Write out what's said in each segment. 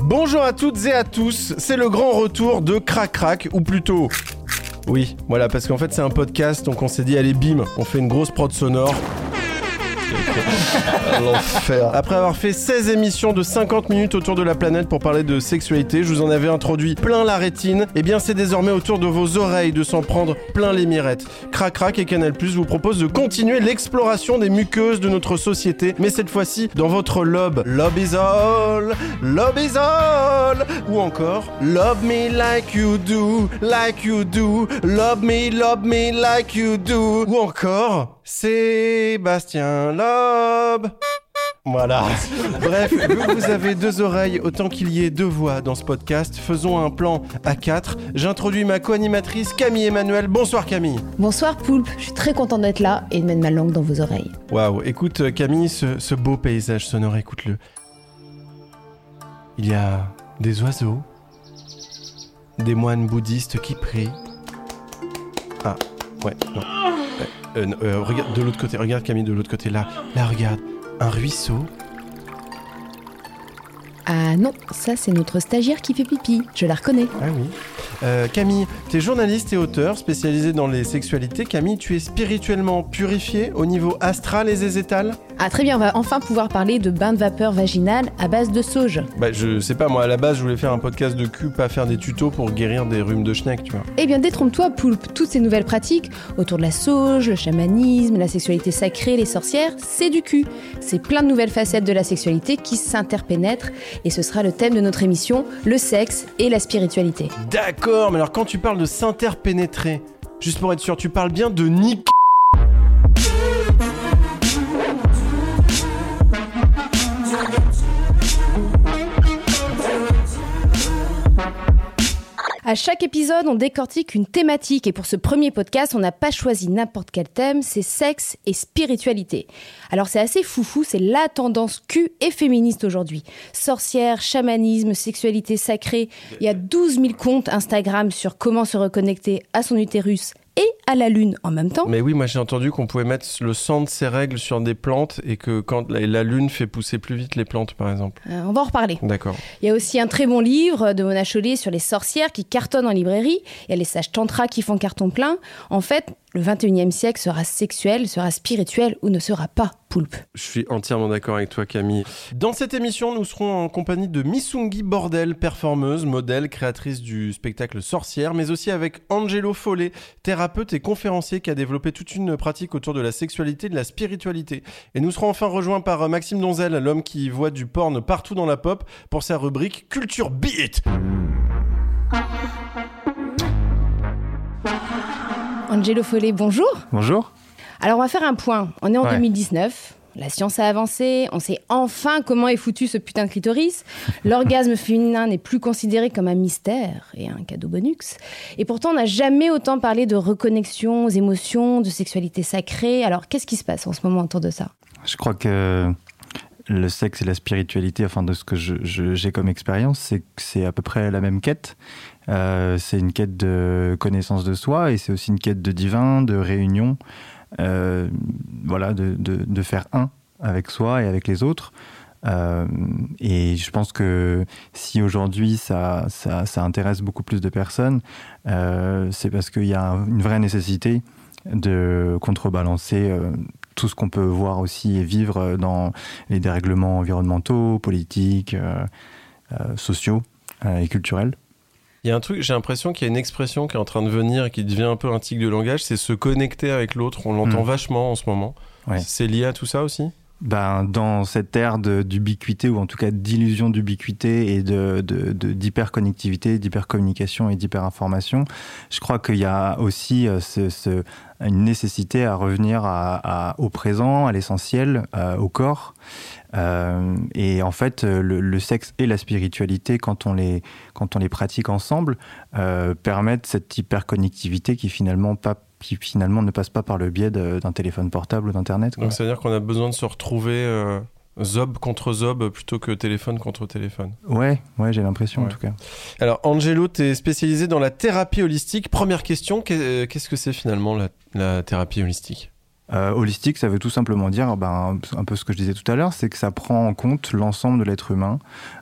Bonjour à toutes et à tous, c'est le grand retour de Crac Crac, ou plutôt. Oui, voilà, parce qu'en fait c'est un podcast, donc on s'est dit, allez bim, on fait une grosse prod sonore. L'enfer. Après avoir fait 16 émissions de 50 minutes autour de la planète pour parler de sexualité, je vous en avais introduit plein la rétine. Et bien, c'est désormais autour de vos oreilles de s'en prendre plein les mirettes. Crac et Canal Plus vous proposent de continuer l'exploration des muqueuses de notre société, mais cette fois-ci dans votre lobe. Is all, lobe is all. Ou encore, love me like you do, like you do, love me, love me like you do. Ou encore, Sébastien Voilà. Bref, vu que vous avez deux oreilles autant qu'il y ait deux voix dans ce podcast, faisons un plan à quatre. J'introduis ma co-animatrice Camille Emmanuel. Bonsoir Camille. Bonsoir Poulpe, je suis très content d'être là et de mettre ma langue dans vos oreilles. Waouh, écoute euh, Camille, ce, ce beau paysage sonore, écoute-le. Il y a des oiseaux, des moines bouddhistes qui prient. Ah, ouais, non. Euh, euh, de l'autre côté, regarde Camille de l'autre côté, là, là, regarde, un ruisseau. Ah non, ça c'est notre stagiaire qui fait pipi, je la reconnais. Ah oui. Euh, Camille, tu es journaliste et auteur spécialisé dans les sexualités. Camille, tu es spirituellement purifiée au niveau astral et zézétal? Ah très bien, on va enfin pouvoir parler de bain de vapeur vaginale à base de sauge. Bah, je sais pas, moi à la base, je voulais faire un podcast de cul, pas faire des tutos pour guérir des rhumes de schneck, tu vois. Eh bien détrompe-toi Poulpe, toutes ces nouvelles pratiques autour de la sauge, le chamanisme, la sexualité sacrée, les sorcières, c'est du cul. C'est plein de nouvelles facettes de la sexualité qui s'interpénètrent et ce sera le thème de notre émission, le sexe et la spiritualité. D'accord, mais alors quand tu parles de s'interpénétrer, juste pour être sûr, tu parles bien de nick. À chaque épisode, on décortique une thématique et pour ce premier podcast, on n'a pas choisi n'importe quel thème, c'est sexe et spiritualité. Alors c'est assez foufou, c'est la tendance Q et féministe aujourd'hui. Sorcière, chamanisme, sexualité sacrée, il y a 12 000 comptes Instagram sur comment se reconnecter à son utérus et à la lune en même temps. Mais oui, moi j'ai entendu qu'on pouvait mettre le sang de ces règles sur des plantes et que quand la, lune fait pousser plus vite les plantes, par exemple. Euh, on va en reparler. D'accord. Il y a aussi un très bon livre de Mona Chollet sur les sorcières qui cartonnent en librairie. Il y a les sages tantra qui font carton plein. En fait, le 21e siècle sera sexuel, sera spirituel ou ne sera pas poulpe. Je suis entièrement d'accord avec toi, Camille. Dans cette émission, nous serons en compagnie de Missungi Bordel, performeuse, modèle, créatrice du spectacle Sorcière, mais aussi avec Angelo Follet, thérapeute et conférencier qui a développé toute une pratique autour de la sexualité et de la spiritualité. Et nous serons enfin rejoints par Maxime Donzel, l'homme qui voit du porn partout dans la pop, pour sa rubrique Culture Beat. Angelo Follet, bonjour. Bonjour. Alors on va faire un point. On est en Ouais. 2019. La science a avancé, on sait enfin comment est foutu ce putain de clitoris. L'orgasme féminin n'est plus considéré comme un mystère et un cadeau bonus. Et pourtant, on n'a jamais autant parlé de reconnexion aux émotions, de sexualité sacrée. Alors, qu'est-ce qui se passe en ce moment autour de ça? Je crois que le sexe et la spiritualité, enfin de ce que j'ai comme expérience, c'est que c'est à peu près la même quête. Euh, c'est une quête de connaissance de soi et c'est aussi une quête de divin, de réunion, euh, voilà, de, faire un avec soi et avec les autres. Euh, et je pense que si aujourd'hui ça, intéresse beaucoup plus de personnes, c'est parce qu'il y a un- une vraie nécessité de contrebalancer tout ce qu'on peut voir aussi et vivre dans les dérèglements environnementaux, politiques, sociaux et culturels. Il y a un truc, j'ai l'impression qu'il y a une expression qui est en train de venir et qui devient un peu un tic de langage, c'est se connecter avec l'autre. On l'entend Mm. vachement en ce moment. Ouais. C'est lié à tout ça aussi? Ben, dans cette ère d'ubiquité, ou en tout cas d'illusion d'ubiquité et d'hyperconnectivité, de, de, d'hypercommunication et d'hyperinformation, je crois qu'il y a aussi euh, une nécessité à revenir au présent, à l'essentiel, euh, au corps. Euh, et en fait, le, sexe et la spiritualité, quand on les, pratique ensemble, permettent cette hyperconnectivité qui finalement pas qui finalement ne passe pas par le biais d'un téléphone portable ou d'Internet. Donc c'est-à-dire qu'on a besoin de se retrouver euh, zob contre zob plutôt que téléphone contre téléphone. Ouais, ouais j'ai l'impression ouais. en tout cas. Alors Angelo, tu es spécialisé dans la thérapie holistique. Première question, qu'est-ce que c'est finalement la, la, thérapie holistique? Euh, holistique, ça veut tout simplement dire, ben, un peu ce que je disais tout à l'heure, c'est que ça prend en compte l'ensemble de l'être humain,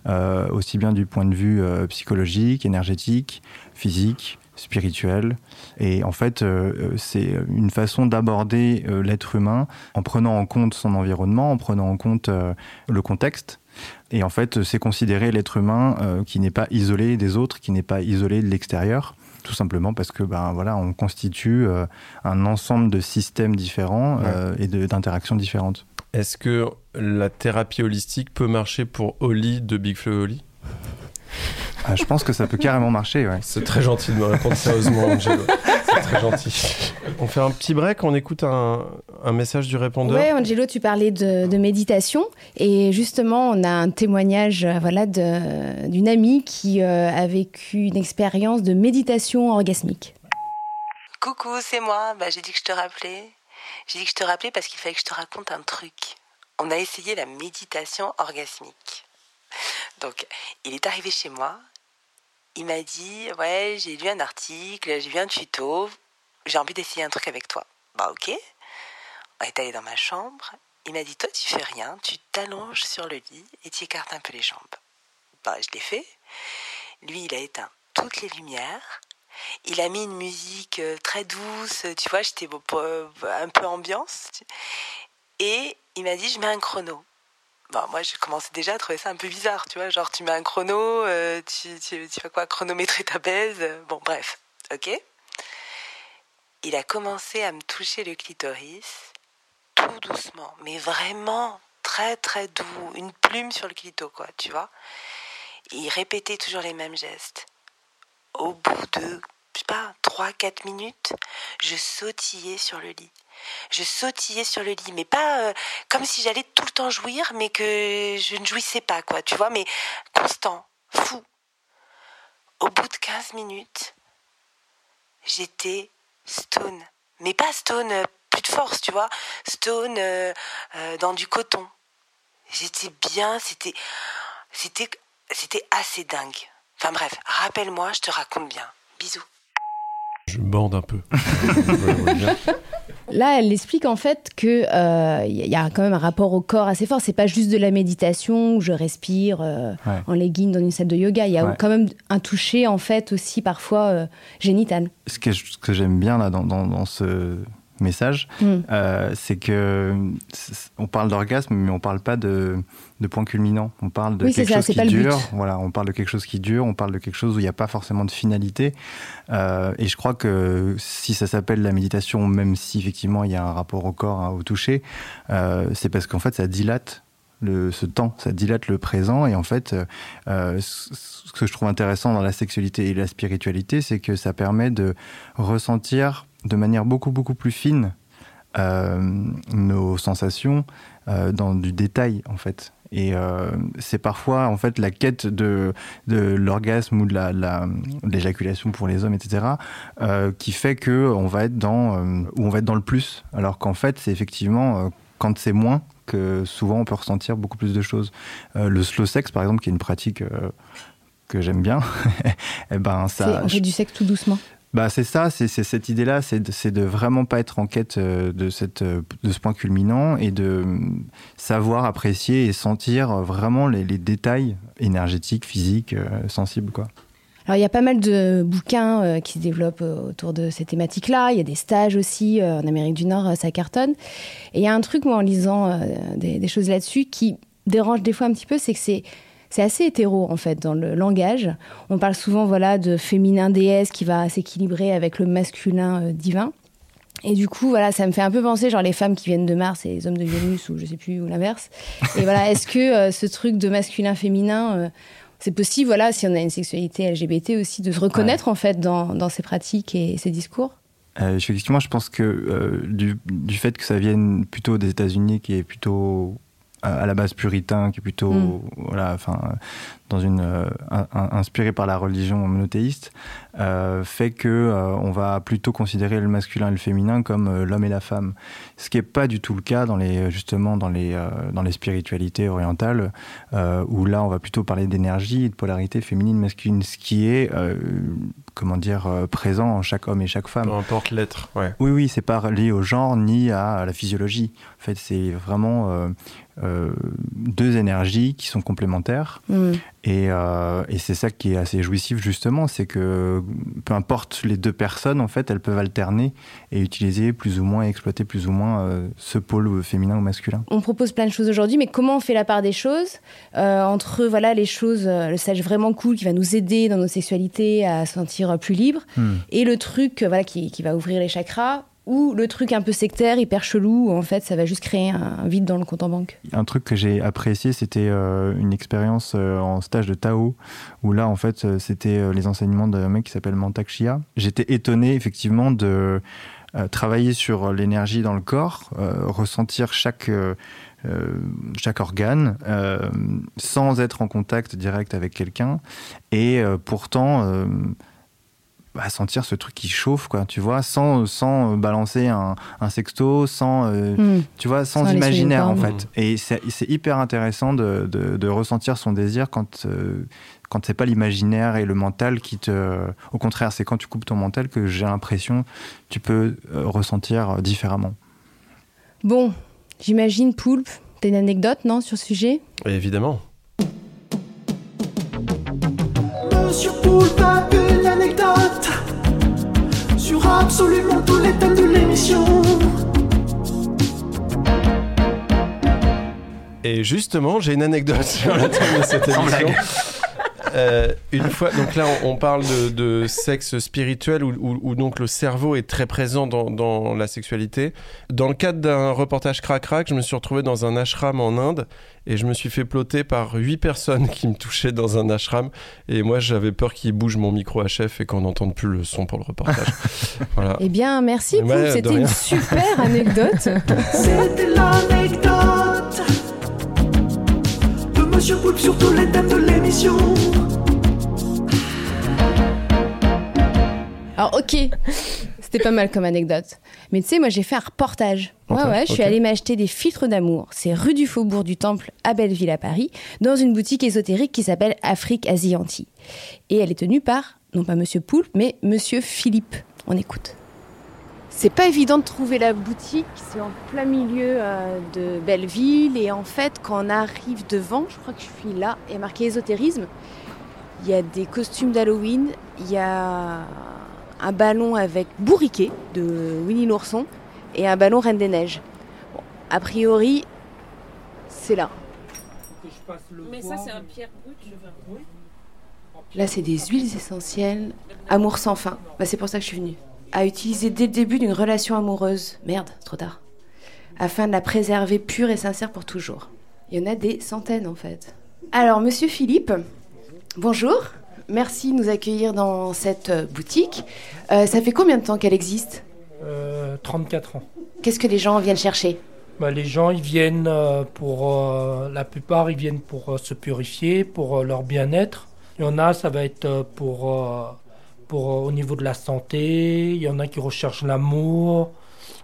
euh, aussi bien du point de vue euh, psychologique, énergétique, physique, spirituel. Et en fait, euh, c'est une façon d'aborder euh, l'être humain en prenant en compte son environnement, en prenant en compte euh, le contexte. Et en fait, c'est considérer l'être humain qui n'est pas isolé des autres, qui n'est pas isolé de l'extérieur. Tout simplement parce que ben voilà, on constitue un ensemble de systèmes différents ouais. et d'interactions différentes. Est-ce que la thérapie holistique peut marcher pour Oli de Big Flo Oli? Ah, je pense que ça peut carrément marcher. Ouais. C'est très gentil de me répondre sérieusement, Angelo. C'est très gentil. On fait un petit break, on écoute un, un message du répondeur. Oui, Angelo, tu parlais de, de, méditation. Et justement, on a un témoignage voilà, d'une amie qui euh, a vécu une expérience de méditation orgasmique. Coucou, c'est moi. Bah, J'ai dit que je te rappelais. J'ai dit que je te rappelais parce qu'il fallait que je te raconte un truc. On a essayé la méditation orgasmique. Donc, il est arrivé chez moi. Il m'a dit Ouais, j'ai lu un article, j'ai vu un tuto, j'ai envie d'essayer un truc avec toi. Bah, ok. On est allé dans ma chambre. Il m'a dit Toi, tu fais rien, tu t'allonges sur le lit et tu écartes un peu les jambes. Bah, je l'ai fait. Lui, il a éteint toutes les lumières. Il a mis une musique très douce, tu vois, j'étais un peu ambiance. Et il m'a dit Je mets un chrono bah, moi, je commençais déjà à trouver ça un peu bizarre, tu vois. Genre, tu mets un chrono, euh, tu, tu, tu, quoi, chronométrer ta baise? Bon, bref, ok. Il a commencé à me toucher le clitoris, tout doucement, mais vraiment très très doux, une plume sur le clito, quoi, tu vois. Et il répétait toujours les mêmes gestes. Au bout de, je sais pas, 3-4 minutes, je sautillais sur le lit je sautillais sur le lit, mais pas euh, comme si j'allais tout le temps jouir, mais que je ne jouissais pas, quoi, tu vois, mais constant, fou. Au bout de 15 minutes, j'étais stone. Mais pas stone, euh, plus de force, tu vois, stone euh, dans du coton. J'étais bien, c'était, c'était, c'était assez dingue. Enfin bref, rappelle-moi, je te raconte bien. Bisous. Je bande un peu. Là, elle explique en fait que il euh, y a quand même un rapport au corps assez fort. C'est pas juste de la méditation où je respire euh, ouais. en legging dans une salle de yoga. Il y a ouais. quand même un toucher en fait aussi parfois euh, génital. Ce que, j'aime bien là dans, dans, dans ce message, mm. euh, c'est que on parle d'orgasme, mais on parle pas de, de point culminant. On parle de oui, quelque ça, chose qui dure. Voilà, on parle de quelque chose qui dure. On parle de quelque chose où il n'y a pas forcément de finalité. Euh, et je crois que si ça s'appelle la méditation, même si effectivement il y a un rapport au corps, hein, au toucher, euh, c'est parce qu'en fait ça dilate le, ce temps, ça dilate le présent. Et en fait, euh, ce que je trouve intéressant dans la sexualité et la spiritualité, c'est que ça permet de ressentir de manière beaucoup beaucoup plus fine euh, nos sensations euh, dans du détail en fait. Et euh, c'est parfois en fait la quête de, de l'orgasme ou de la, la l'éjaculation pour les hommes etc qui fait que on va être dans où on va être dans le plus. Alors qu'en fait c'est effectivement quand c'est moins que souvent on peut ressentir beaucoup plus de choses. Le slow sex par exemple qui est une pratique que j'aime bien et ben ça on fait du sexe tout doucement bah, c'est ça, c'est cette idée-là, c'est de, vraiment pas être en quête euh, de, cette, de ce point culminant et de savoir apprécier et sentir vraiment les, détails énergétiques, physiques, euh, sensibles. Quoi. Alors il y a pas mal de bouquins euh, qui se développent autour de ces thématiques-là. Il y a des stages aussi euh, en Amérique du Nord, ça cartonne. Et il y a un truc, moi, en lisant euh, des choses là-dessus, qui dérange des fois un petit peu, c'est que c'est c'est assez hétéro en fait dans le langage. On parle souvent voilà de féminin déesse qui va s'équilibrer avec le masculin euh, divin. Et du coup, voilà, ça me fait un peu penser, genre les femmes qui viennent de Mars et les hommes de Vénus, ou je sais plus, ou l'inverse. Et voilà, est-ce que euh, ce truc de masculin-féminin, euh, c'est possible, voilà, si on a une sexualité LGBT aussi, de se reconnaître en fait dans, dans ces pratiques et ces discours? Euh, effectivement, je pense que du, du fait que ça vienne plutôt des États-Unis, qui est plutôt à la base puritain, qui est plutôt Mm. voilà, enfin, dans une euh, un- un- inspiré par la religion monothéiste, euh, fait que euh, on va plutôt considérer le masculin et le féminin comme euh, l'homme et la femme, ce qui est pas du tout le cas dans les justement dans les euh, dans les spiritualités orientales, euh, où là on va plutôt parler d'énergie et de polarité féminine masculine, ce qui est euh, comment dire euh, présent en chaque homme et chaque femme. Peu importe l'être, ouais. Oui, oui, c'est pas lié au genre ni à la physiologie. En fait, c'est vraiment euh, euh, deux énergies qui sont complémentaires. Hmm. Et, euh, et c'est ça qui est assez jouissif, justement, c'est que peu importe les deux personnes, en fait, elles peuvent alterner et utiliser plus ou moins, exploiter plus ou moins euh, ce pôle féminin ou masculin. On propose plein de choses aujourd'hui, mais comment on fait la part des choses euh, entre voilà les choses, le sage vraiment cool qui va nous aider dans nos sexualités à se sentir plus libre, Hmm. et le truc voilà qui, qui va ouvrir les chakras, ou le truc un peu sectaire, hyper chelou, où en fait ça va juste créer un, vide dans le compte en banque. Un truc que j'ai apprécié, c'était euh, une expérience euh, en stage de Tao, où là, en fait, euh, c'était les enseignements d'un mec qui s'appelle Mantak Chia. J'étais étonné, effectivement, de travailler sur l'énergie dans le corps, ressentir chaque, chaque organe, sans être en contact direct avec quelqu'un, et pourtant... euh, bah, sentir ce truc qui chauffe, quoi, tu vois, sans, sans balancer un, un sexto, sans, euh, Hmm. tu vois, sans, imaginaire en fait. Et c'est hyper intéressant de, de- de ressentir son désir quand, euh, quand c'est pas l'imaginaire et le mental qui te. Au contraire, c'est quand tu coupes ton mental que j'ai l'impression tu peux euh, ressentir euh, différemment. Bon, j'imagine Poulpe, t'as une anecdote non sur ce sujet? Et évidemment. Monsieur Poulpe sur absolument tous les thèmes de l'émission. Et justement, j'ai une anecdote sur le thème de cette émission. Euh, une fois, donc là, on, on parle de, de sexe spirituel où, où- où donc le cerveau est très présent dans, dans la sexualité. Dans le cadre d'un reportage crac-crac, je me suis retrouvé dans un ashram en Inde et je me suis fait ploter par huit personnes qui me touchaient dans un ashram. Et moi, j'avais peur qu'ils bougent mon micro HF et qu'on n'entende plus le son pour le reportage. voilà. Eh bien, merci Ouais, c'était une super anecdote. C'était l'anecdote Poulpe sur tous les thèmes de l'émission. Alors ok, c'était pas mal comme anecdote. Mais tu sais, moi j'ai fait un reportage. Ouais, Ok, ouais, je suis allée m'acheter des filtres d'amour. C'est rue du Faubourg du Temple à Belleville à Paris, dans une boutique ésotérique qui s'appelle Afrique Asie Antilles. Et elle est tenue par, non pas Monsieur Poulpe, mais Monsieur Philippe. On écoute. C'est pas évident de trouver la boutique, c'est en plein milieu euh, de Belleville. Et en fait, quand on arrive devant, je crois que je suis là, il y a marqué ésotérisme. Il y a des costumes d'Halloween, il y a un ballon avec bourriquet de Winnie l'ourson et un ballon Reine des Neiges. Bon, a priori, c'est là. Mais ça, c'est un pierre brut, je veux. Là, c'est des huiles essentielles. Amour sans fin. Bah, c'est pour ça que je suis venue. À utiliser dès le début d'une relation amoureuse. Merde, trop tard. Afin de la préserver pure et sincère pour toujours. Il y en a des centaines en fait. Alors, monsieur Philippe, bonjour. Merci de nous accueillir dans cette euh, boutique. Euh, ça fait combien de temps qu'elle existe? Euh, 34 ans. Qu'est-ce que les gens viennent chercher? Bah, les gens, ils viennent euh, pour. euh, la plupart, ils viennent pour euh, se purifier, pour euh, leur bien-être. Il y en a, ça va être euh, pour. Euh, pour au niveau de la santé. Il y en a qui recherchent l'amour.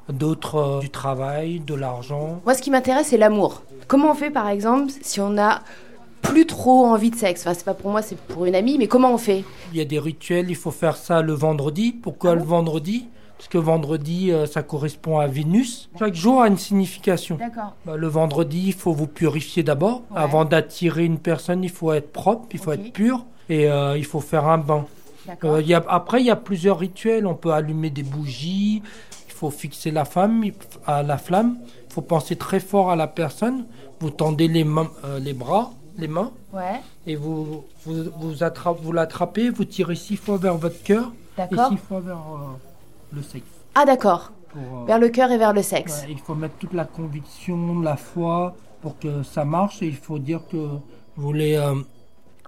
D'autres euh, du travail, de l'argent. Moi, ce qui m'intéresse, c'est l'amour. Comment on fait, par exemple, si on a plus trop envie de sexe? Enfin, c'est pas pour moi, c'est pour une amie, mais comment on fait? Il y a des rituels, il faut faire ça le vendredi. Pourquoi le vendredi? Parce que vendredi, euh, ça correspond à Vénus. Chaque jour a une signification. Bah, le vendredi, il faut vous purifier d'abord. Ouais. Avant d'attirer une personne, il faut être propre, il faut être pur. Et euh, il faut faire un bain. Euh, il y a, après, il y a plusieurs rituels. On peut allumer des bougies. Il faut fixer la femme à la flamme. Il faut penser très fort à la personne. Vous tendez les, mains, euh, les bras, les mains, Ouais, et vous, vous, vous, attrape- vous l'attrapez. Vous tirez six fois vers votre cœur et six fois vers euh, le sexe. Ah, d'accord. Vers le cœur et vers le sexe. Ouais, il faut mettre toute la conviction, la foi pour que ça marche et il faut dire que vous voulez euh,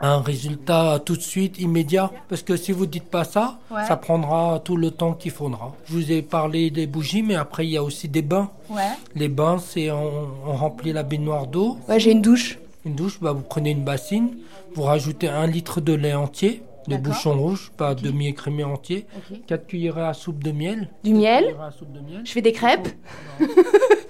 un résultat tout de suite, immédiat. Parce que si vous dites pas ça, Ouais. ça prendra tout le temps qu'il faudra. Je vous ai parlé des bougies, mais après il y a aussi des bains. Ouais. Les bains, c'est on, on remplit la baignoire d'eau. Ouais, j'ai une douche. Une douche, bah, vous prenez une bassine, vous rajoutez un litre de lait entier, de bouchon rouge, pas demi-écrémé entier, Ok. 4 cuillerées à soupe de miel. Du miel. Cuillerées à soupe de miel. Je fais des crêpes.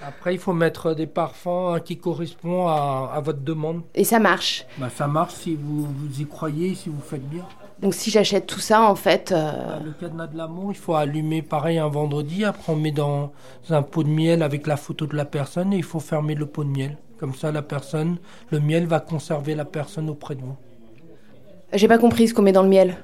Après, il faut mettre des parfums hein, qui correspondent à, à votre demande. Et ça marche. Bah, ça marche si vous, vous y croyez, si vous faites bien. Donc si j'achète tout ça, en fait... euh, Bah, le cadenas de l'amour, il faut allumer pareil un vendredi. Après, on met dans un pot de miel avec la photo de la personne et il faut fermer le pot de miel. Comme ça, la personne, le miel va conserver la personne auprès de vous. J'ai pas compris ce qu'on met dans le miel.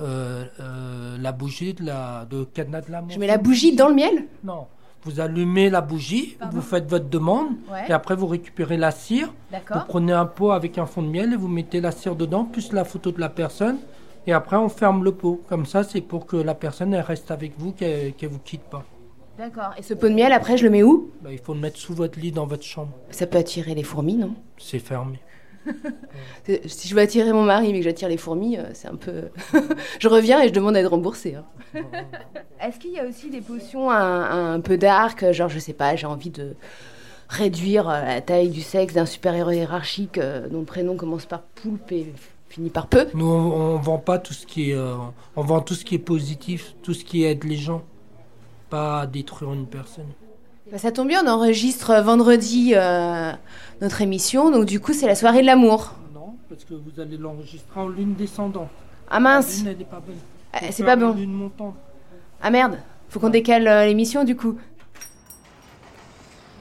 Euh, euh, la bougie de la de cadenas de l'amour. Je mets la bougie dans le miel? Non. Vous allumez la bougie, vous faites votre demande, Ouais. et après vous récupérez la cire. Vous prenez un pot avec un fond de miel et vous mettez la cire dedans, plus la photo de la personne. Et après, on ferme le pot. Comme ça, c'est pour que la personne elle reste avec vous, qu'elle ne vous quitte pas. D'accord. Et ce pot de miel, après, je le mets où? Bah, il faut le mettre sous votre lit dans votre chambre. Ça peut attirer les fourmis, non? C'est fermé. Euh, Si je veux attirer mon mari mais que j'attire les fourmis, euh, c'est un peu... je reviens et je demande à être remboursée. hein. Est-ce qu'il y a aussi des potions un, un peu dark Genre, je sais pas, j'ai envie de réduire euh, la taille du sexe d'un super-héros hiérarchique dont le prénom commence par poulpe et finit par peu. Nous, on, on vend pas tout ce qui est, euh, on vend tout ce qui est positif, tout ce qui aide les gens, pas détruire une personne. Bah, ça tombe bien, on enregistre vendredi euh, notre émission, donc du coup c'est la soirée de l'amour. Non, parce que vous allez l'enregistrer en lune descendante. Ah mince, La lune, elle est pas bonne. Ah, Faut c'est pas bon. Lune montante. Ah merde, faut qu'on décale euh, l'émission du coup.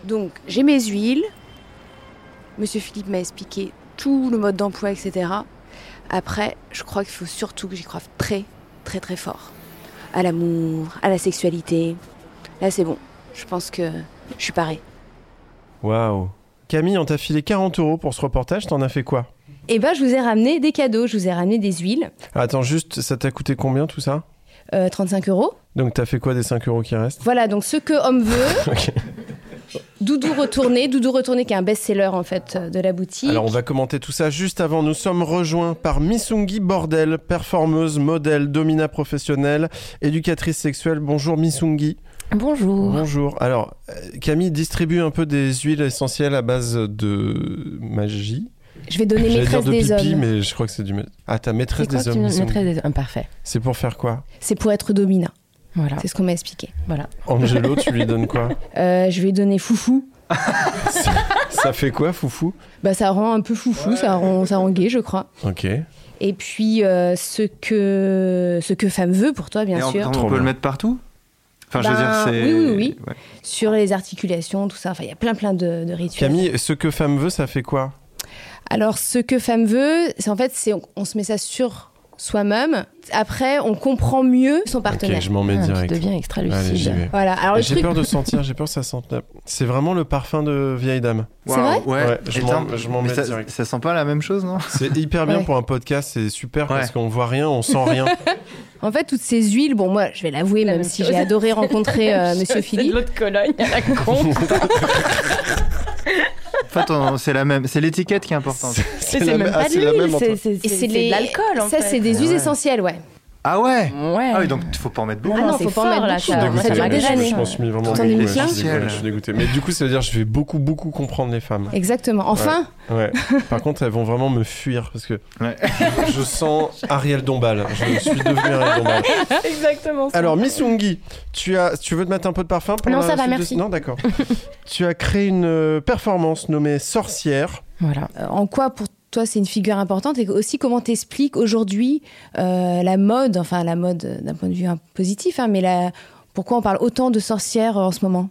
Donc j'ai mes huiles. Monsieur Philippe m'a expliqué tout le mode d'emploi, etc. Après, je crois qu'il faut surtout que j'y croie très, très, très fort. À l'amour, à la sexualité. Là, c'est bon. Je pense que je suis parée. Waouh. Camille, on t'a filé 40 euros pour ce reportage, t'en as fait quoi? Eh ben, je vous ai ramené des cadeaux. Je vous ai ramené des huiles. Attends, juste, ça t'a coûté combien tout ça? Euh, 35 euros. Donc t'as fait quoi des 5 euros qui restent? Voilà, donc ce que homme veut. Doudou retourné. Doudou retourné qui est un best-seller en fait euh, de la boutique. Alors on va commenter tout ça juste avant. Nous sommes rejoints par Missungi Bordel, performeuse, modèle, domina professionnelle, éducatrice sexuelle. Bonjour Missungi. Bonjour. Bonjour. Alors euh, Camille distribue un peu des huiles essentielles à base de magie. Je vais donner J'allais dire maîtresse de des pipi, hommes. mais je crois que c'est du. Ah, ta maîtresse des hommes. mettrais des... un parfait. C'est pour faire quoi? C'est pour être domina. Voilà. C'est ce qu'on m'a expliqué. Voilà. Angelo, tu lui donnes quoi? Euh, je vais donner foufou. ça, ça fait quoi, foufou? Bah, ça rend un peu foufou, ça, rend, ça rend gay, je crois. Ok. Et puis, euh, ce, que, ce que femme veut pour toi, bien Et sûr. on peut le mettre partout? Enfin, je veux dire, c'est. oui, oui, oui. Ouais. Sur les articulations, tout ça. Enfin, il y a plein, plein de, de rituels. Camille, ce que femme veut, ça fait quoi? Alors, ce que femme veut, c'est en fait, c'est on, on se met ça sur soi-même. Après, on comprend mieux son partenaire. Ok, je m'en mets Ah, tu direct. deviens extra Allez, j'y lucide. vais. Voilà. Alors, le J'ai truc. peur de sentir, j'ai peur que ça sente. C'est vraiment le parfum de vieille dame. C'est vrai Ouais, Ouais, je m'en- mets ça, direct. ça sent pas la même chose, non? C'est hyper bien Ouais. pour un podcast, c'est super parce qu'on voit rien, on sent rien. En fait, toutes ces huiles, bon, moi, je vais l'avouer, La même même si j'ai adoré rencontrer euh, Monsieur Philippe. l'autre Cologne à la con. En fait, c'est la même, c'est l'étiquette qui est importante. C'est même même- pas de c'est l'huile, de l'alcool Ça, c'est des huiles Ouais. essentielles, ouais. Ah ouais Ouais. Ah oui, donc il faut pas en mettre Ah beaucoup. non, c'est faut pas en mettre là, beaucoup. ça- moi, ça m'a années. Je m'en suis mis vraiment mis ouais, je suis dégoûté, je suis dégoûté. Mais du coup, ça veut dire que je vais beaucoup, beaucoup comprendre les femmes. Exactement. Enfin, Ouais. Par contre, elles vont vraiment me fuir parce que Ouais. je sens Ariel Dombal. Je suis devenu Ariel Dombal. Exactement. ça. Alors, Missungi, tu as, tu veux te mettre un peu de parfum pour Non, ça va, de- merci. Non, d'accord. tu as créé une euh, performance nommée Sorcière. Voilà. euh, en quoi pour c'est une figure importante. Et aussi comment t'expliques aujourd'hui euh, la mode, enfin la mode euh, d'un point de vue positif, hein, mais la, pourquoi on parle autant de sorcières en ce moment?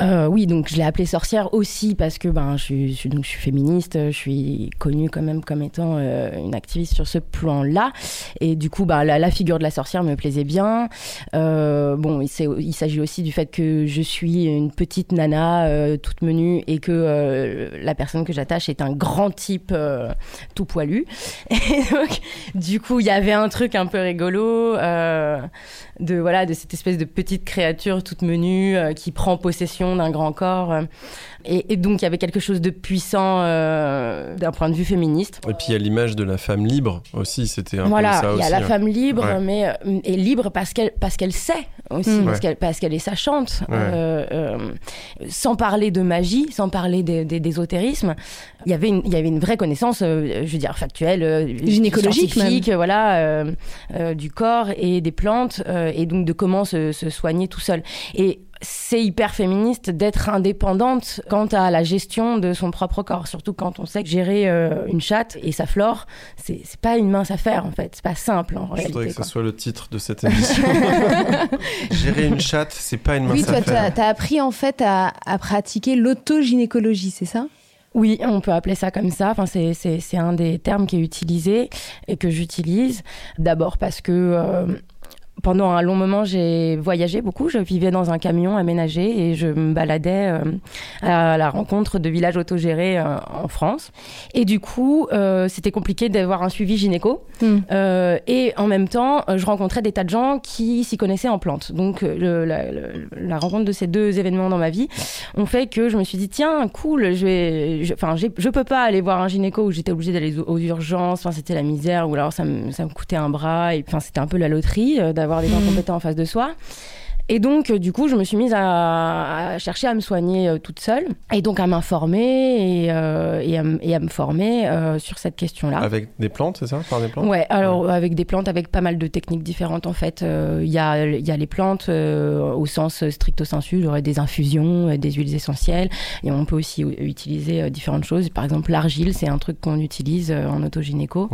Euh, oui, donc je l'ai appelée sorcière aussi parce que ben, je, suis, donc, je suis féministe, je suis connue quand même comme étant euh, une activiste sur ce plan-là. Et du coup, bah, la, figure de la sorcière me plaisait bien. Euh, bon, il, s'agit aussi du fait que je suis une petite nana toute menue et que la personne que j'attache est un grand type tout poilu. Et donc, du coup, il y avait un truc un peu rigolo. de voilà de cette espèce de petite créature toute menue qui prend possession d'un grand corps euh, et, et donc il y avait quelque chose de puissant euh, d'un point de vue féministe Et puis il y a l'image de la femme libre aussi, c'était un voilà peu ça il y aussi. a la ouais. femme libre Ouais. mais euh, et libre parce qu'elle parce qu'elle sait aussi Mm. parce Ouais. qu'elle est sachante Ouais. Euh, euh, sans parler de magie sans parler d'ésotérisme il y avait une, il y avait une vraie connaissance euh, je veux dire factuelle euh, Gynécologique scientifique, voilà euh, euh, du corps et des plantes euh, et donc de comment se, se soigner tout seul et c'est hyper féministe d'être indépendante quant à la gestion de son propre corps, surtout quand on sait que gérer euh, une chatte et sa flore, c'est c'est pas une mince affaire en fait, c'est pas simple en Je voudrais réalité. que quoi. ce soit le titre de cette émission. Gérer une chatte, c'est pas une mince Oui, toi, affaire. t'as as appris en fait à, à pratiquer l'autogynécologie, c'est ça? Oui, on peut appeler ça comme ça. Enfin, c'est- c'est c'est un des termes qui est utilisé et que j'utilise. D'abord parce que euh, pendant un long moment, j'ai voyagé beaucoup. Je vivais dans un camion aménagé et je me baladais euh, à la rencontre de villages autogérés euh, en France. Et du coup, euh, c'était compliqué d'avoir un suivi gynéco. Hmm. Et en même temps, je rencontrais des tas de gens qui s'y connaissaient en plantes. Donc, le- la, le- la rencontre de ces deux événements dans ma vie ont fait que je me suis dit tiens cool je vais enfin je peux pas aller voir un gynéco où j'étais obligée d'aller aux, aux urgences enfin c'était la misère ou alors ça me, ça me coûtait un bras et enfin c'était un peu la loterie euh, d'avoir des gens compétents en face de soi et donc, euh, du coup, je me suis mise à, à chercher à me soigner euh, toute seule et donc à m'informer et, euh, et, à, m- et à me former euh, sur cette question-là. Avec des plantes, c'est ça Par des plantes? Ouais, alors avec des plantes, avec pas mal de techniques différentes en fait. Euh, Il y, a, y a les plantes au sens stricto sensu, aurait des infusions, des huiles essentielles. Et on peut aussi utiliser différentes choses. Par exemple, l'argile, c'est un truc qu'on utilise en autogynéco.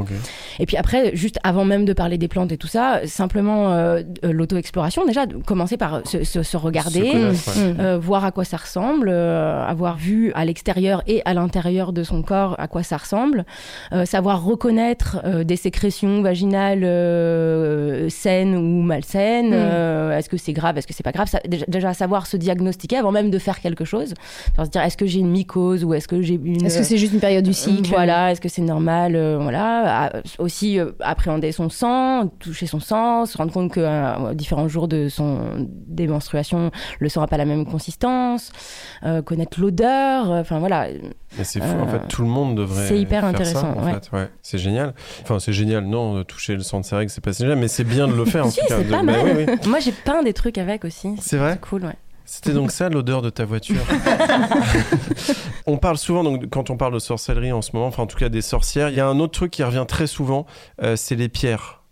Et puis après, juste avant même de parler des plantes et tout ça, simplement l'auto-exploration, déjà, commencer par se, se- se regarder. Se connaître, ouais. Euh, voir à quoi ça ressemble, euh, avoir vu à l'extérieur et à l'intérieur de son corps à quoi ça ressemble, euh, savoir reconnaître euh, des sécrétions vaginales euh, saines ou malsaines, Mm. euh, est-ce que c'est grave, est-ce que c'est pas grave, ça- déjà, déjà savoir se diagnostiquer avant même de faire quelque chose, se dire est-ce que j'ai une mycose ou est-ce que j'ai une... Est-ce que c'est juste une période du cycle? Voilà, est-ce que c'est normal euh, Voilà. Aussi euh, appréhender son sang, toucher son sang, se rendre compte que euh, différents jours de son des menstruations, le sang n'a pas la même consistance, euh, connaître l'odeur. euh, Enfin voilà. Mais c'est fou, en Euh, fait, tout le monde devrait. c'est hyper faire intéressant, Ça, en ouais. fait, ouais. C'est génial. Enfin, c'est génial. Non, toucher le sang de ses règles, c'est pas génial, mais c'est bien de le faire en Si, tout cas. c'est pas bah mal. oui, oui. Moi j'ai peint des trucs avec aussi. C'est vrai cool, ouais. C'était donc ça l'odeur de ta voiture. on parle souvent, donc, quand on parle de sorcellerie en ce moment, enfin en tout cas des sorcières, il y a un autre truc qui revient très souvent, euh, c'est les pierres.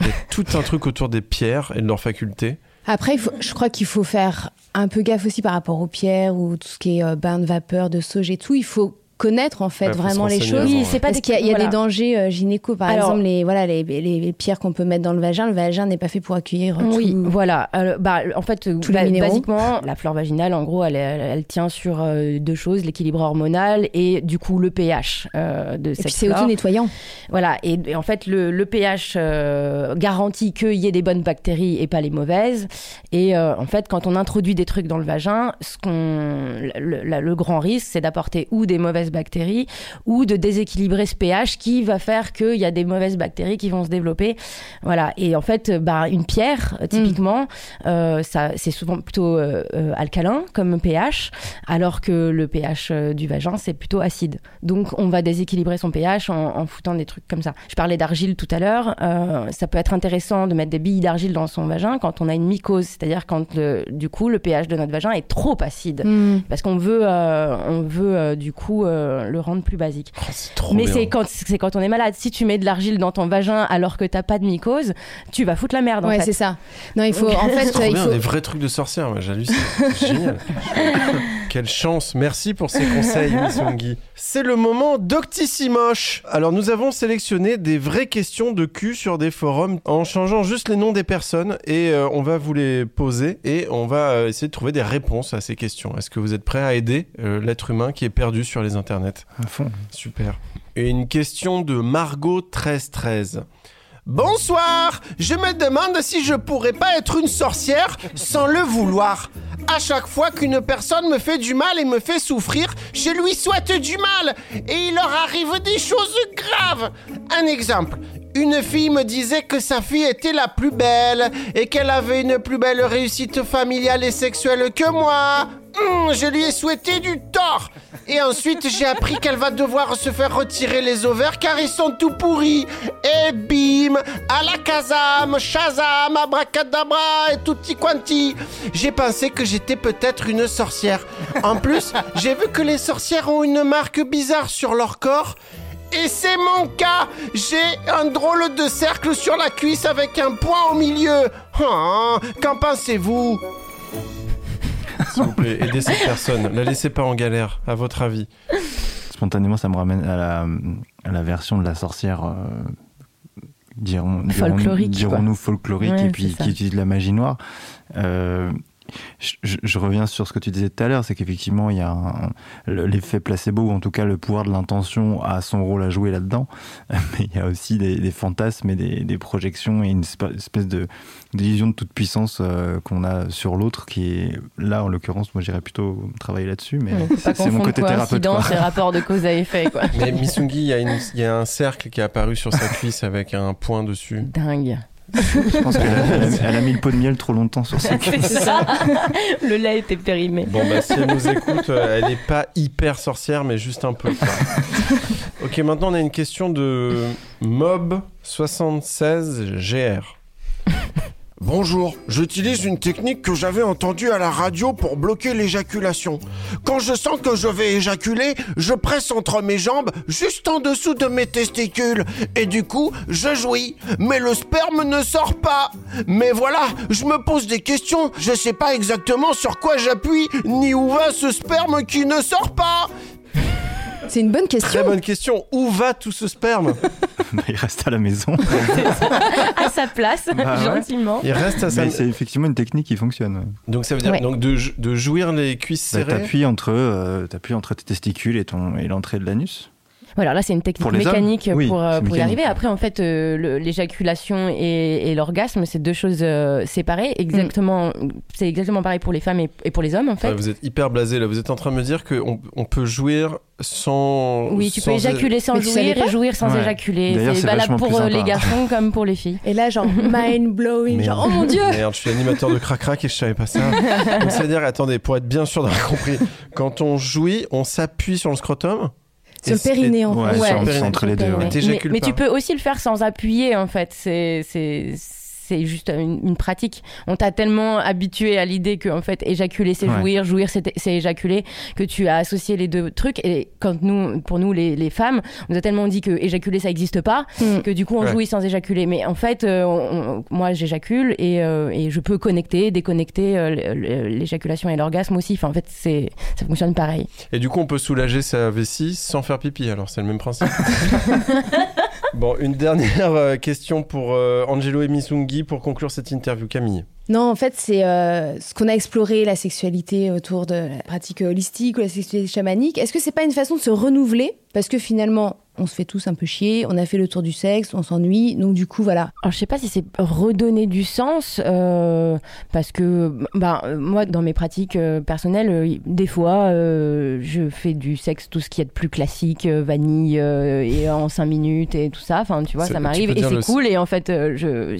Il y a tout un truc autour des pierres et de leurs facultés. Après, faut- je crois qu'il faut faire un peu gaffe aussi par rapport aux pierres ou tout ce qui est euh, bain de vapeur, de sauge et tout. Il faut connaître en fait Ouais, vraiment les choses. Oui, c'est pas des qu'il y a, il y a voilà. des dangers euh, gynéco, par Alors- exemple, les, voilà, les, les, les pierres qu'on peut mettre dans le vagin. Le vagin n'est pas fait pour accueillir euh, Oui, tout- voilà. Euh, bah, en fait, Tous ba- les minéraux. basiquement, la flore vaginale, en gros, elle, elle, elle tient sur euh, deux choses l'équilibre hormonal et du coup le pH euh, de Et cette puis c'est auto-nettoyant. Voilà, et, et en fait, le, le pH euh, garantit qu'il y ait des bonnes bactéries et pas les mauvaises. Et euh, en fait, quand on introduit des trucs dans le vagin, ce qu'on, le grand risque, c'est d'apporter ou des mauvaises bactéries ou de déséquilibrer ce pH qui va faire qu'il y a des mauvaises bactéries qui vont se développer. Voilà, et en fait, bah, une pierre, euh, typiquement, euh, ça, c'est souvent plutôt euh, euh, alcalin comme pH, alors que le pH euh, du vagin, c'est plutôt acide. Donc, on va déséquilibrer son pH en, en foutant des trucs comme ça. Je parlais d'argile tout à l'heure. euh, ça peut être intéressant de mettre des billes d'argile dans son vagin quand on a une mycose, c'est-à-dire quand le- du coup le pH de notre vagin est trop acide. Mm. Parce qu'on veut, euh, on veut euh, du coup euh, le rendre plus basique. Oh, c'est trop Mais bien. c'est quand, c'est quand on est malade. Si tu mets de l'argile dans ton vagin alors que t'as pas de mycose, tu vas foutre la merde en Ouais, fait. c'est ça. Non, il faut en fait, Trop il bien, faut. des vrais trucs de sorcière, moi j'hallucine. C'est génial. Quelle chance. Merci pour ces conseils, Missungi. C'est le moment d'Octissimoche. Alors, nous avons sélectionné des vraies questions de cul sur des forums en changeant juste les noms des personnes et euh, on va vous les poser et on va euh, essayer de trouver des réponses à ces questions. Est-ce que vous êtes prêts à aider euh, l'être humain qui est perdu sur les internets? À fond. Super. Et une question de Margot1313. Bonsoir Je me demande si je pourrais pas être une sorcière sans le vouloir. À chaque fois qu'une personne me fait du mal et me fait souffrir, je lui souhaite du mal et il leur arrive des choses graves. Un exemple. Une fille me disait que sa fille était la plus belle et qu'elle avait une plus belle réussite familiale et sexuelle que moi. Hum, je lui ai souhaité du tort. Et ensuite, j'ai appris qu'elle va devoir se faire retirer les ovaires car ils sont tout pourris. Et bim, alakazam, shazam, abracadabra et tutti quanti. J'ai pensé que j'étais peut-être une sorcière. En plus, j'ai vu que les sorcières ont une marque bizarre sur leur corps. Et c'est mon cas J'ai un drôle de cercle sur la cuisse avec un point au milieu. Ah, Qu'en pensez-vous? S'il vous plaît, aidez cette personne. La laissez pas en galère, à votre avis. Spontanément, ça me ramène à la, à la version de la sorcière. euh, dirons, dirons- Folklorique, dirons-nous folklorique Ouais, et puis qui utilise la magie noire. Euh, je, je- je reviens sur ce que tu disais tout à l'heure, c'est qu'effectivement il y a l'effet placebo ou en tout cas le pouvoir de l'intention a son rôle à jouer là-dedans, mais il y a aussi des, des fantasmes et des, des projections et une espèce de d'illusion de toute puissance euh, qu'on a sur l'autre qui est là en l'occurrence moi j'irais plutôt travailler là-dessus, mais c'est c'est mon côté thérapeute. coïncidence quoi. et rapport de cause à effet, quoi. Mais Missungi, il y, y a un cercle qui est apparu sur sa cuisse avec un point dessus. Dingue. Je pense qu'elle a, elle a- mis le pot de miel trop longtemps sur sa C'est ça. Le lait était périmé. Bon, bah, si elle nous écoute, euh, elle n'est pas hyper sorcière, mais juste un peu. quoi. ok, maintenant on a une question de Mob76GR. Bonjour, j'utilise une technique que j'avais entendue à la radio pour bloquer l'éjaculation. Quand je sens que je vais éjaculer, je presse entre mes jambes, juste en dessous de mes testicules, et du coup, je jouis. Mais le sperme ne sort pas. Mais voilà, je me pose des questions, je sais pas exactement sur quoi j'appuie, ni où va ce sperme qui ne sort pas. C'est une bonne question. Très bonne question. Où va tout ce sperme Bah, il reste à la maison. À sa place, Bah ouais. gentiment. Il reste à sa... C'est effectivement une technique qui fonctionne. Donc ça veut dire Ouais. donc de, de jouir les cuisses Bah, serrées T'appuies entre, euh, t'appuies entre tes testicules et, ton, et l'entrée de l'anus. Voilà, là c'est une technique Pour mécanique hommes Oui, pour, euh, pour y arriver. Après, en fait, euh, l'éjaculation et, et l'orgasme, c'est deux choses euh, séparées. Exactement, c'est exactement pareil pour les femmes et, et pour les hommes, en fait. Vous êtes hyper blasé là. Vous êtes en train de me dire qu'on on peut jouir sans. oui, tu peux éjaculer sans jouir et jouir sans Ouais. éjaculer. D'ailleurs, C'est valable pour les garçons comme pour les filles. Et là, genre, mind blowing. Merde. Genre, oh mon dieu Merde, je suis animateur de crac crac et je savais pas ça. Donc ça veut dire, attendez, pour être bien sûr d'avoir compris, quand on jouit, on s'appuie sur le scrotum. Sur le périnée, en Ouais, fait. Ouais. sur- Périnée. entre les deux. ouais. Mais, mais tu peux aussi le faire sans appuyer, en fait. C'est c'est juste une, une pratique. On t'a tellement habitué à l'idée que en fait éjaculer c'est Ouais. jouir, jouir c'est c'est éjaculer, que tu as associé les deux trucs. Et quand nous, pour nous les, les femmes, on nous a tellement dit que éjaculer ça n'existe pas, Mm. que du coup on Ouais. jouit sans éjaculer. Mais en fait, euh, on- on- moi j'éjacule et, euh, et je peux connecter, déconnecter euh, l'éjaculation et l'orgasme aussi. Enfin en fait c'est ça fonctionne pareil. Et du coup, on peut soulager sa vessie sans faire pipi. Alors, c'est le même principe. bon, une dernière euh, question pour euh, Angelo et Misungi pour conclure cette interview. Camille. Non, en fait, c'est euh, ce qu'on a exploré, la sexualité autour de la pratique holistique ou la sexualité chamanique. Est-ce que c'est pas une façon de se renouveler? Parce que finalement, on se fait tous un peu chier, on a fait le tour du sexe, on s'ennuie, donc du coup, voilà. Alors, je sais pas si c'est redonner du sens, euh, parce que bah, moi, dans mes pratiques euh, personnelles, euh, des fois, euh, je fais du sexe, tout ce qui est de plus classique, euh, vanille, euh, et en 5 minutes et tout ça. Enfin, tu vois, ça m'arrive et c'est cool. Et en fait, euh, je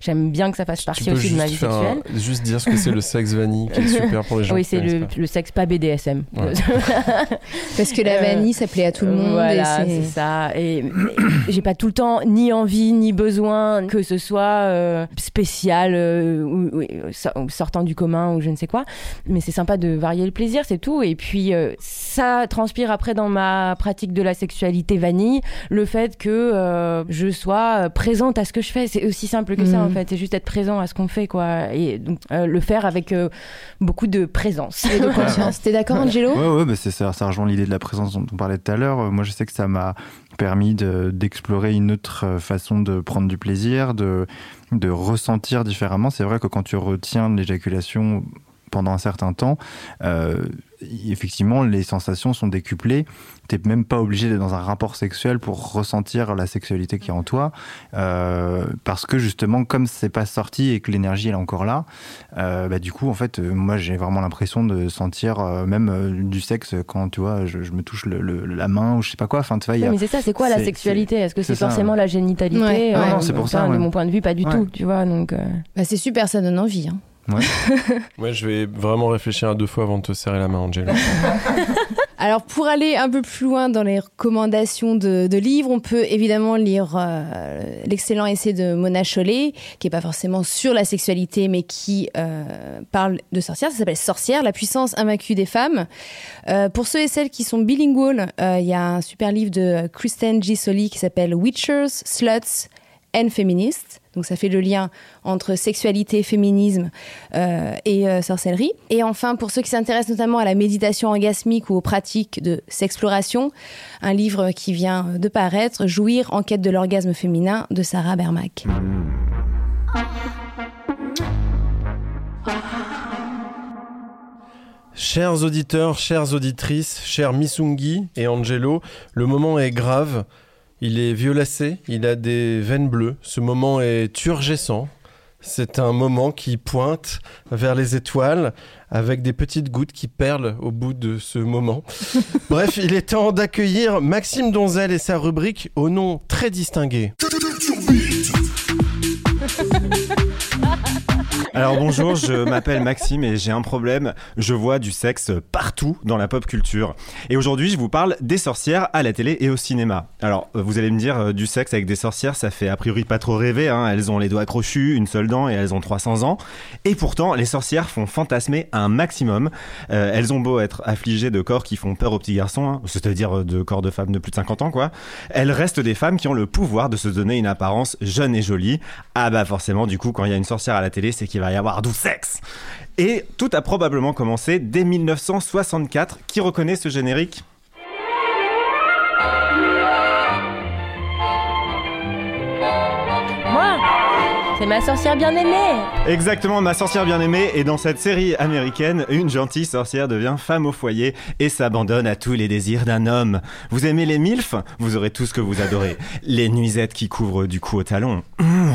j'aime bien que ça fasse partie aussi de ma juste, vie un- sexuelle. juste dire ce que c'est le sexe vanille, qui est super pour les gens. Oui, c'est le, sexe pas BDSM. Ouais. Parce que la vanille, ça plaît à tout le monde. Voilà, et c'est ça. Et j'ai pas tout le temps ni envie ni besoin que ce soit euh, spécial euh, ou sortant du commun ou je ne sais quoi. Mais c'est sympa de varier le plaisir, c'est tout. Et puis euh, ça transpire après dans ma pratique de la sexualité vanille, le fait que euh, je sois euh, présente à ce que je fais. C'est aussi simple que ça en fait. C'est juste être présent à ce qu'on fait quoi. Et donc euh, le faire avec euh, beaucoup de présence. Et de conscience. T'es d'accord, Angelo? Ouais, ouais, bah c'est ça, ça rejoint l'idée de la présence dont on parlait tout à l'heure. Moi, je sais que ça m'a permis de- d'explorer une autre façon de prendre du plaisir, de, de ressentir différemment. C'est vrai que quand tu retiens l'éjaculation pendant un certain temps, euh, effectivement, les sensations sont décuplées. T'es même pas obligé d'être dans un rapport sexuel pour ressentir la sexualité qui est en toi, euh, parce que justement, comme c'est pas sorti et que l'énergie elle est encore là, euh, bah, du coup, en fait, moi, j'ai vraiment l'impression de sentir euh, même euh, du sexe quand tu vois, je, je me touche le- le- la main ou je sais pas quoi. Enfin, tu vois, y Ouais, a- mais c'est ça, c'est quoi la sexualité? Est-ce que c'est forcément ouais. la génitalité? Ouais. Euh, Non, non, c'est pour ça, De ouais. mon point de vue, pas du Ouais. tout, tu vois. Donc, euh, Bah, c'est super, ça donne envie. hein. Ouais, je vais vraiment réfléchir à deux fois avant de te serrer la main, Angelo. Alors pour aller un peu plus loin dans les recommandations de, de livres, on peut évidemment lire euh, l'excellent essai de Mona Chollet, qui est pas forcément sur la sexualité, mais qui euh, parle de sorcières. Ça s'appelle Sorcière, la puissance invaincue des femmes. Euh, pour ceux et celles qui sont bilinguales, euh, il y a un super livre de Kristen G. Solly qui s'appelle Witchers, Sluts and Feminists. Donc ça fait le lien entre sexualité, féminisme euh, et euh, sorcellerie. Et enfin, pour ceux qui s'intéressent notamment à la méditation orgasmique ou aux pratiques de sexploration, un livre qui vient de paraître, Jouir en quête de l'orgasme féminin de Sarah Bermack. Chers auditeurs, chères auditrices, chers Missungi et Angelo, le moment est grave. Il est violacé, il a des veines bleues. Ce moment est turgescent. C'est un moment qui pointe vers les étoiles avec des petites gouttes qui perlent au bout de ce moment. Bref, il est temps d'accueillir Maxime Donzel et sa rubrique au nom très distingué. Alors bonjour, je m'appelle Maxime et j'ai un problème. Je vois du sexe partout dans la pop culture. Et aujourd'hui, je vous parle des sorcières à la télé et au cinéma. Alors, vous allez me dire, euh, du sexe avec des sorcières, ça fait a priori pas trop rêver. hein. Elles ont les doigts crochus, une seule dent et elles ont 300 ans. Et pourtant, les sorcières font fantasmer un maximum. Euh, elles ont beau être affligées de corps qui font peur aux petits garçons, hein, c'est-à-dire euh, de corps de femmes de plus de 50 ans, quoi. Elles restent des femmes qui ont le pouvoir de se donner une apparence jeune et jolie. Ah bah forcément, du coup, quand il y a une sorcière à la télé, c'est qu'il va y avoir du sexe. Et tout a probablement commencé dès 1964. Qui reconnaît ce générique? C'est ma sorcière bien aimée. Exactement, ma sorcière bien-aimée. Et dans cette série américaine, une gentille sorcière devient femme au foyer et s'abandonne à tous les désirs d'un homme. Vous aimez les milfs? Vous aurez tout ce que vous adorez. Les nuisettes qui couvrent du cou au talon. Mmh.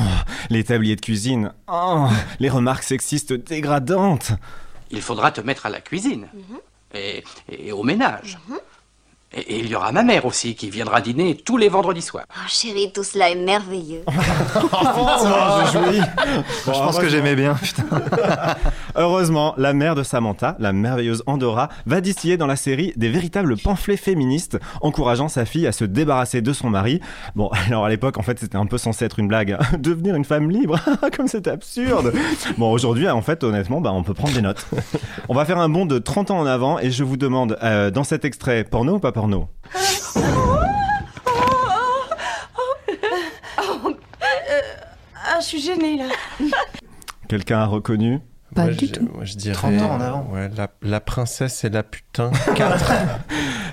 Les tabliers de cuisine. Oh. Les remarques sexistes dégradantes. Il faudra te mettre à la cuisine et, et au ménage. Et, et il y aura ma mère aussi qui viendra dîner tous les vendredis soirs. Oh chérie, tout cela est merveilleux. je pense que j'aimais bien. Heureusement, la mère de Samantha, la merveilleuse Andorra, va distiller dans la série des véritables pamphlets féministes, encourageant sa fille à se débarrasser de son mari. Bon, alors à l'époque, en fait, c'était un peu censé être une blague. Devenir une femme libre, comme c'est absurde. Bon, aujourd'hui, en fait, honnêtement, bah, on peut prendre des notes. On va faire un bond de 30 ans en avant et je vous demande, euh, dans cet extrait, porno ou pas porno Ah, je suis gênée là. Quelqu'un a reconnu Pas Moi, du je- tout. moi, je dirais, 30 ans en avant. Ouais, la, la princesse et la putain. 4.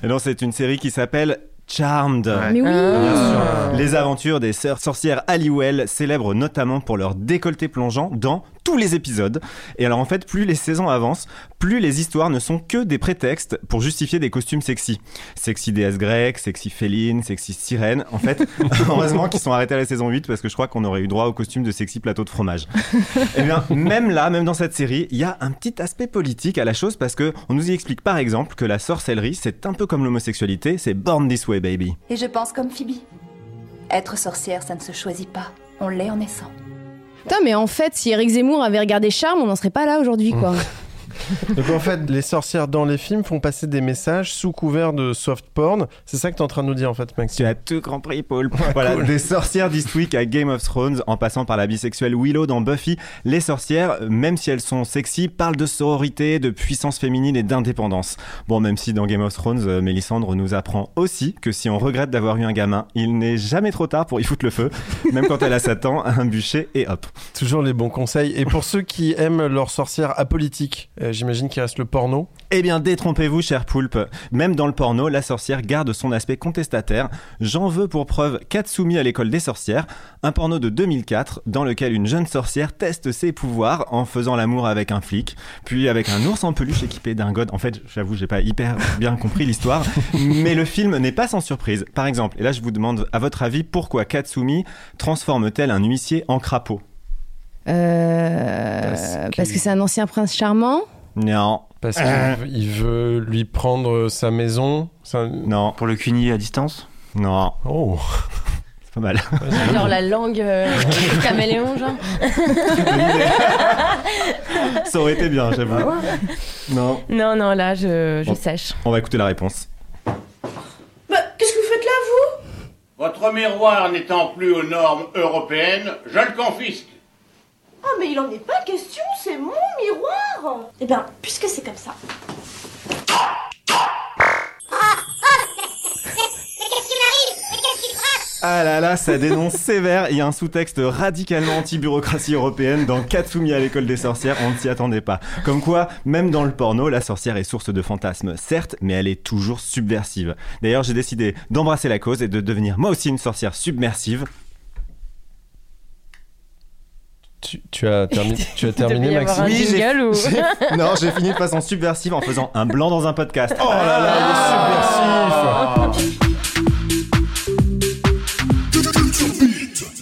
Et non, c'est une série qui s'appelle Charmed. Mais oui. Ah. Les aventures des sœurs sorcières Halliwell, célèbres notamment pour leur décolleté plongeant dans tous les épisodes. Et alors en fait, plus les saisons avancent, plus les histoires ne sont que des prétextes pour justifier des costumes sexy. Sexy déesse grecque, sexy féline, sexy sirène. En fait, heureusement qu'ils sont arrêtés à la saison 8 parce que je crois qu'on aurait eu droit au costume de sexy plateau de fromage. Eh bien, même là, même dans cette série, il y a un petit aspect politique à la chose parce que on nous y explique par exemple que la sorcellerie, c'est un peu comme l'homosexualité, c'est born this way, baby. Et je pense comme Phoebe. Être sorcière, ça ne se choisit pas. On l'est en naissant. Putain, mais en fait, si Eric Zemmour avait regardé Charme, on n'en serait pas là aujourd'hui, quoi. Donc en fait, les sorcières dans les films font passer des messages sous couvert de soft porn. C'est ça que tu es en train de nous dire en fait, Max. Tu as tout compris, Paul. voilà, des sorcières This Week à Game of Thrones, en passant par la bisexuelle Willow dans Buffy. Les sorcières, même si elles sont sexy, parlent de sororité, de puissance féminine et d'indépendance. Bon, même si dans Game of Thrones, euh, Mélissandre nous apprend aussi que si on regrette d'avoir eu un gamin, il n'est jamais trop tard pour y foutre le feu, même quand elle a Satan, un bûcher et hop. Toujours les bons conseils. Et pour ceux qui aiment leurs sorcières apolitiques, j'imagine qu'il reste le porno. Eh bien, détrompez-vous, cher poulpe. Même dans le porno, la sorcière garde son aspect contestataire. J'en veux pour preuve Katsumi à l'école des sorcières, un porno de 2004 dans lequel une jeune sorcière teste ses pouvoirs en faisant l'amour avec un flic, puis avec un ours en peluche équipé d'un god. En fait, j'avoue, j'ai pas hyper bien compris l'histoire, mais le film n'est pas sans surprise. Par exemple, et là je vous demande à votre avis pourquoi Katsumi transforme-t-elle un huissier en crapaud? Euh, Parce que c'est un ancien prince charmant. Non. Parce qu'il veut- il veut lui prendre sa maison. sa- Non. Pour le cunier à distance? Non. Oh. C'est pas mal. Genre la langue euh, caméléon, genre. Ça aurait été bien, j'avoue. Non. Non, non, là, je, je Bon. sèche. On va écouter la réponse. Bah, qu'est-ce que vous faites là, vous? Votre miroir n'étant plus aux normes européennes, je le confisque. Ah, mais il en est pas question, c'est mon miroir Eh ben, puisque c'est comme ça. Ah là là, ça dénonce sévère. Il y a un sous-texte radicalement anti-bureaucratie européenne dans Katsumi à l'école des sorcières. On ne s'y attendait pas. Comme quoi, même dans le porno, la sorcière est source de fantasmes. Certes, mais elle est toujours subversive. D'ailleurs, j'ai décidé d'embrasser la cause et de devenir moi aussi une sorcière submersive. Tu, tu as, tu terminé, y avoir Maxime un Oui, ou- Non, j'ai fini de façon subversive en faisant un blanc dans un podcast. Oh là là, il est subversif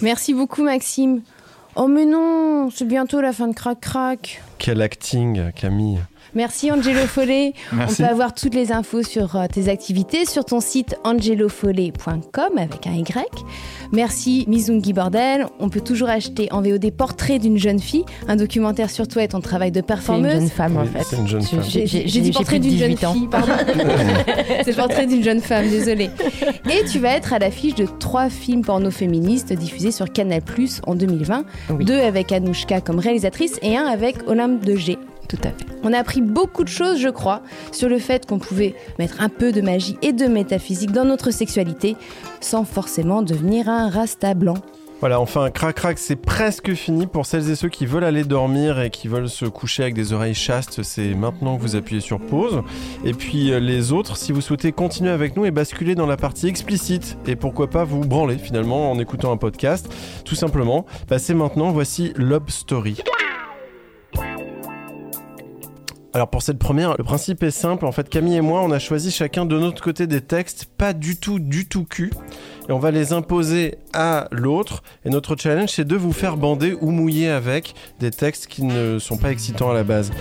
Merci beaucoup, Maxime. Oh, mais non, c'est bientôt la fin de Crac Crac. Quel acting, Camille. Merci Angelo Follet. Merci. On peut avoir toutes les infos sur euh, tes activités sur ton site angelofollet.com avec un Y. Merci Mizungi Bordel. On peut toujours acheter en VOD Portrait d'une jeune fille, un documentaire sur toi et ton travail de C'est une performeuse. jeune femme, en fait. c'est une jeune Je- femme. j'ai- J'ai j'ai- j'ai dit j'ai portrait d'une jeune 18 ans. fille, pardon. c'est portrait d'une jeune femme, désolée. Et tu vas être à l'affiche de trois films porno féministes diffusés sur Canal Plus en 2020. Oui. Deux avec Anouchka comme réalisatrice et un avec Olympe de G. Tout à fait. On a appris beaucoup de choses, je crois, sur le fait qu'on pouvait mettre un peu de magie et de métaphysique dans notre sexualité sans forcément devenir un rasta blanc. Voilà, enfin, crac crac, c'est presque fini. Pour celles et ceux qui veulent aller dormir et qui veulent se coucher avec des oreilles chastes, c'est maintenant que vous appuyez sur pause. Et puis euh, les autres, si vous souhaitez continuer avec nous et basculer dans la partie explicite, et pourquoi pas vous branler finalement en écoutant un podcast, tout simplement, passez maintenant, voici Love Story. Alors pour cette première, le principe est simple. En fait, Camille et moi, on a choisi chacun de notre côté des textes pas du tout, du tout cul. Et on va les imposer à l'autre. Et notre challenge, c'est de vous faire bander ou mouiller avec des textes qui ne sont pas excitants à la base.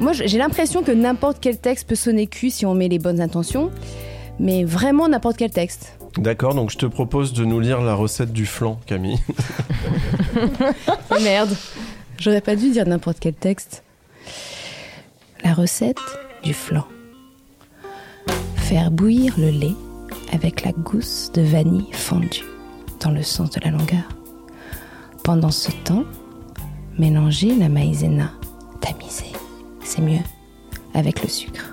Moi, j'ai l'impression que n'importe quel texte peut sonner cul si on met les bonnes intentions, mais vraiment n'importe quel texte. D'accord, donc je te propose de nous lire la recette du flan, Camille. Oh merde, j'aurais pas dû dire n'importe quel texte. La recette du flan. Faire bouillir le lait avec la gousse de vanille fondue dans le sens de la longueur. Pendant ce temps, mélanger la maïzena tamisée, c'est mieux, avec le sucre.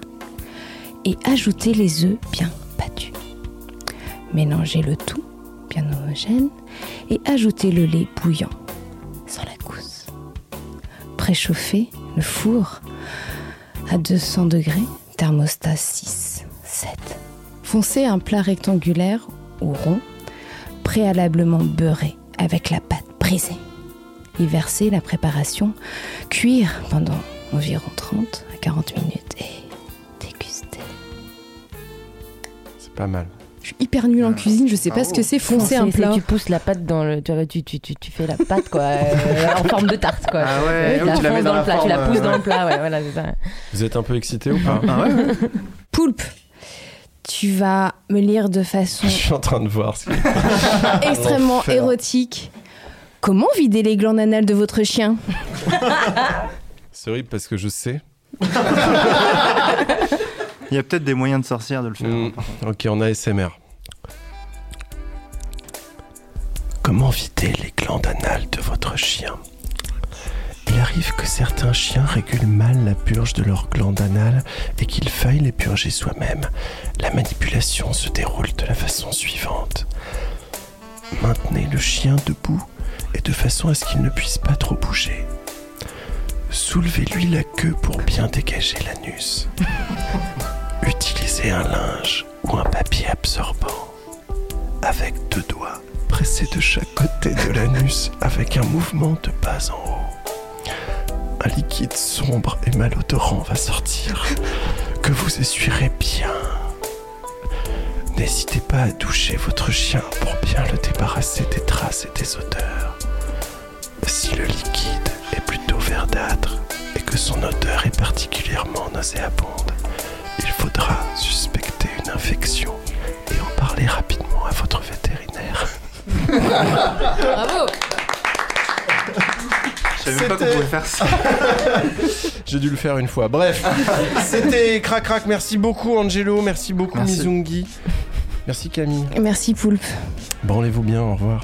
Et ajouter les œufs bien battus. Mélanger le tout bien homogène et ajouter le lait bouillant sans la gousse. Préchauffer le four à 200 degrés, thermostat 6, 7. Foncez un plat rectangulaire ou rond, préalablement beurré avec la pâte brisée. Y verser la préparation, cuire pendant environ 30 à 40 minutes et déguster. C'est pas mal. Je suis hyper nulle en cuisine, je sais pas ce que c'est foncer un plat. Tu pousses la pâte dans le. Tu, vois, tu, tu, tu, tu fais la pâte, quoi, euh, en forme de tarte, quoi. Ah ouais, tu la tu la mets fonces dans dans la le plat, tu la forme, pousses euh, dans le plat, ouais, voilà, c'est ça. Vous êtes un peu excité ou pas Poulpe, tu vas me lire de façon Je suis en train de voir ce qui extrêmement L'enfer. érotique. Comment vider les glandes anales de votre chien C'est horrible parce que je sais. Il y a peut-être des moyens de sorcière de le faire. Mm. Ok, on a SMR. Comment vider les glandes anales de votre chien? Il arrive que certains chiens régulent mal la purge de leurs glandes anales et qu'il faille les purger soi-même. La manipulation se déroule de la façon suivante. Maintenez le chien debout et de façon à ce qu'il ne puisse pas trop bouger. Soulevez-lui la queue pour bien dégager l'anus. Utilisez un linge ou un papier absorbant. Avec deux doigts, pressez de chaque côté de l'anus avec un mouvement de bas en haut. Un liquide sombre et malodorant va sortir, que vous essuierez bien. N'hésitez pas à doucher votre chien pour bien le débarrasser des traces et des odeurs. Si le liquide est plutôt verdâtre et que son odeur est particulièrement nauséabonde, il faudra suspecter une infection et en parler rapidement à votre vétérinaire. Bravo Je savais même pas qu'on pouvait faire ça. J'ai dû le faire une fois. Bref, c'était Crac Crac. Merci beaucoup Angelo, merci beaucoup Merci. Mizungi. Merci Camille. Merci Poulpe. Branlez-vous bien, au revoir.